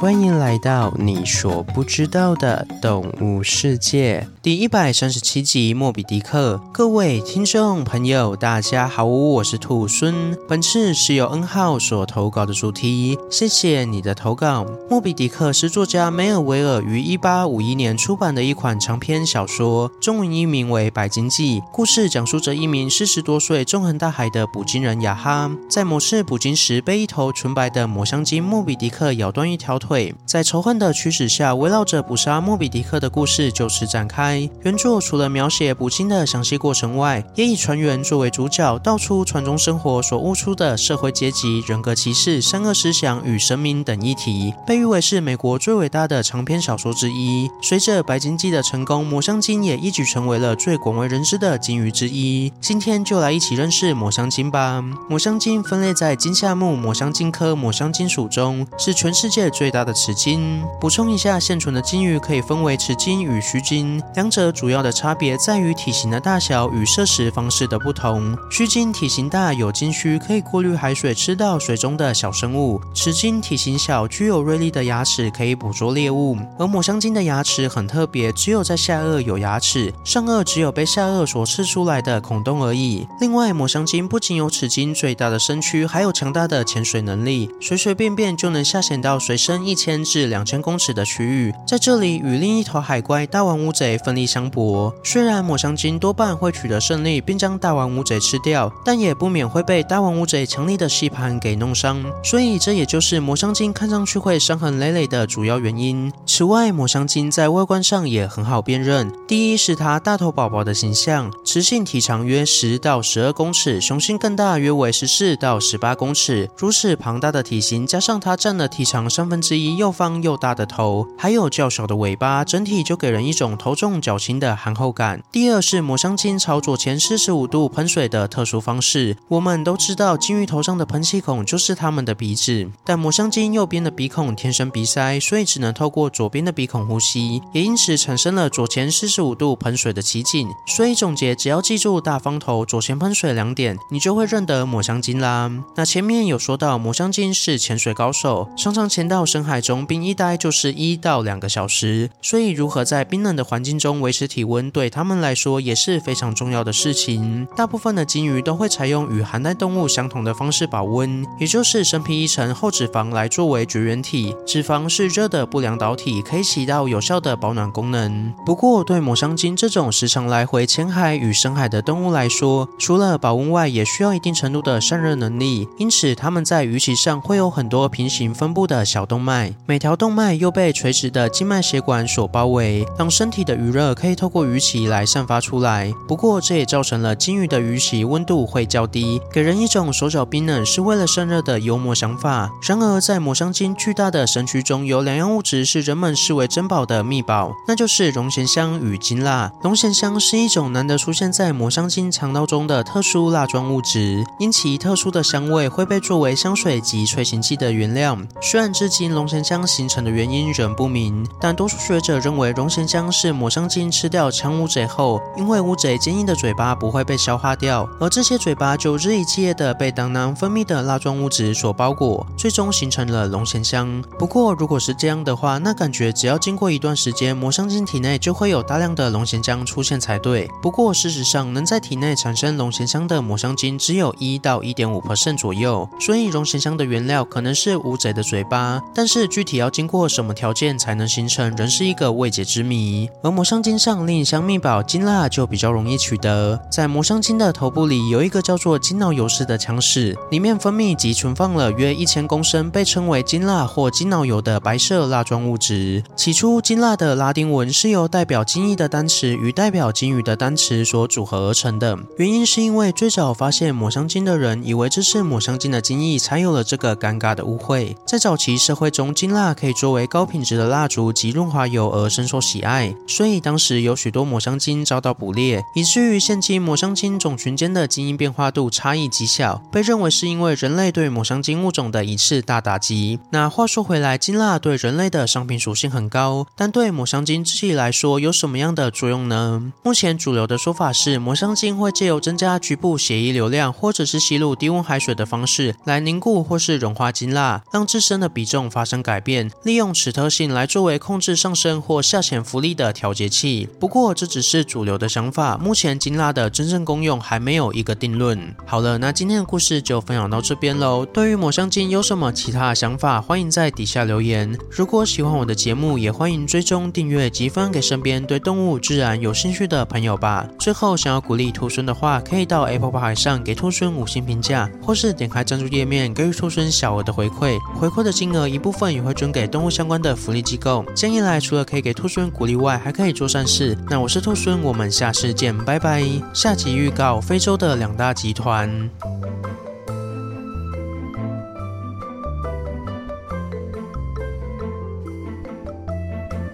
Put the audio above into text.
欢迎来到你所不知道的动物世界第一百三十七集《莫比迪克》。各位听众朋友，大家好，我是兔孙。本次是由恩浩所投稿的主题，谢谢你的投稿。《莫比迪克》是作家梅尔维尔于一八五一年出版的一款长篇小说，中文译名为《白鲸记》。故事讲述着一名四十多岁、纵横大海的捕鲸人雅哈，在某次捕鲸时被一头纯白的抹香鲸莫比迪克咬断一条腿。在仇恨的驱使下，围绕着捕杀莫比迪克的故事就此展开。原作除了描写捕鲸的详细过程外，也以船员作为主角，道出船中生活所悟出的社会阶级、人格歧视、善恶思想与神明等议题，被誉为是美国最伟大的长篇小说之一。随着《白鲸记》的成功，抹香鲸也一举成为了最广为人知的鲸鱼之一。今天就来一起认识抹香鲸吧。抹香鲸分类在鲸下目抹香鲸科抹香鲸属中，是全世界最大大的齿鲸。补充一下，现存的鲸鱼可以分为齿鲸与须鲸，两者主要的差别在于体型的大小与摄食方式的不同。须鲸体型大，有鲸须，可以过滤海水，吃到水中的小生物；齿鲸体型小，具有锐利的牙齿，可以捕捉猎物。而抹香鲸的牙齿很特别，只有在下颚有牙齿，上颚只有被下颚所刺出来的孔洞而已。另外，抹香鲸不仅有齿鲸最大的身躯，还有强大的潜水能力，随随便便就能下潜到水深一一千至两千公尺的区域，在这里与另一头海怪大王乌贼奋力相搏。虽然抹香鲸多半会取得胜利，并将大王乌贼吃掉，但也不免会被大王乌贼强力的吸盘给弄伤。所以这也就是抹香鲸看上去会伤痕累累的主要原因。此外，抹香鲸在外观上也很好辨认。第一是它大头宝宝的形象，雌性体长约十到十二公尺，雄性更大，约为十四到十八公尺。如此庞大的体型，加上它占了体长三分之一，又方又大的头，还有较小的尾巴，整体就给人一种头重脚轻的憨厚感。第二是抹香鲸朝左前四十五度喷水的特殊方式。我们都知道鲸鱼头上的喷气孔就是它们的鼻子，但抹香鲸右边的鼻孔天生鼻塞，所以只能透过左边的鼻孔呼吸，也因此产生了左前四十五度喷水的奇景。所以总结，只要记住大方头、左前喷水两点，你就会认得抹香鲸啦。那前面有说到，抹香鲸是潜水高手，常常潜到深海海中。冰一待就是一到两个小时，所以如何在冰冷的环境中维持体温，对他们来说也是非常重要的事情。大部分的鲸鱼都会采用与寒带动物相同的方式保温，也就是身披一层厚脂肪来作为绝缘体。脂肪是热的不良导体，可以起到有效的保暖功能。不过，对抹香鲸这种时常来回浅海与深海的动物来说，除了保温外，也需要一定程度的散热能力。因此，它们在鱼鳍上会有很多平行分布的小动脉。每条动脉又被垂直的静脉血管所包围，让身体的余热可以透过鱼鳍来散发出来。不过，这也造成了鲸鱼的鱼鳍温度会较低，给人一种手脚冰冷是为了散热的幽默想法。然而，在抹香鲸巨大的身躯中，有两样物质是人们视为珍宝的秘宝，那就是龙涎香与鲸蜡。龙涎香是一种难得出现在抹香鲸肠道中的特殊蜡状物质，因其特殊的香味会被作为香水及催情剂的原料。虽然至今龙涎香形成的原因仍不明，但多数学者认为龙涎香是抹香鲸吃掉强乌贼后，因为乌贼坚硬的嘴巴不会被消化掉，而这些嘴巴就日以继夜的被胆囊分泌的蜡状物质所包裹，最终形成了龙涎香。不过，如果是这样的话，那感觉只要经过一段时间，抹香鲸体内就会有大量的龙涎香出现才对。不过，事实上能在体内产生龙涎香的抹香鲸只有一到一点五%左右，所以龙涎香的原料可能是乌贼的嘴巴，但是具体要经过什么条件才能形成，仍是一个未解之谜。而抹香鲸上另一项秘宝鲸蜡就比较容易取得，在抹香鲸的头部里有一个叫做鲸脑油室的腔室，里面分泌及存放了约一千公升，被称为鲸蜡或鲸脑油的白色蜡状物质。起初，鲸蜡的拉丁文是由代表鲸翼的单词与代表鲸鱼的单词所组合而成的。原因是因为最早发现抹香鲸的人以为这是抹香鲸的鲸翼，才有了这个尴尬的误会。在早期社会中，鲸蜡可以作为高品质的蜡烛及润滑油而深受喜爱，所以当时有许多抹香鲸遭到捕猎，以至于现今抹香鲸种群间的基因变化度差异极小，被认为是因为人类对抹香鲸物种的一次大打击。那话说回来，金蜡对人类的商品属性很高，但对抹香鲸自己来说有什么样的作用呢？目前主流的说法是，抹香鲸会借由增加局部血液流量，或者是吸入低温海水的方式来凝固或是融化金蜡，让自身的比重发生改变，利用此特性来作为控制上升或下潜浮力的调节器。不过这只是主流的想法，目前鲸蜡的真正功用还没有一个定论。好了，那今天的故事就分享到这边喽。对于抹香鲸有什么其他的想法，欢迎在底下留言。如果喜欢我的节目，也欢迎追踪订阅及分给身边对动物自然有兴趣的朋友吧。最后，想要鼓励兔孙的话，可以到 Apple Podcast 上给兔孙五星评价，或是点开赞助页面给予兔孙小额的回馈。回馈的金额一部分份也会捐给动物相关的福利机构。这样一来，除了可以给兔孙鼓励外，还可以做善事。那我是兔孙，我们下次见，拜拜。下集预告：非洲的两大集团。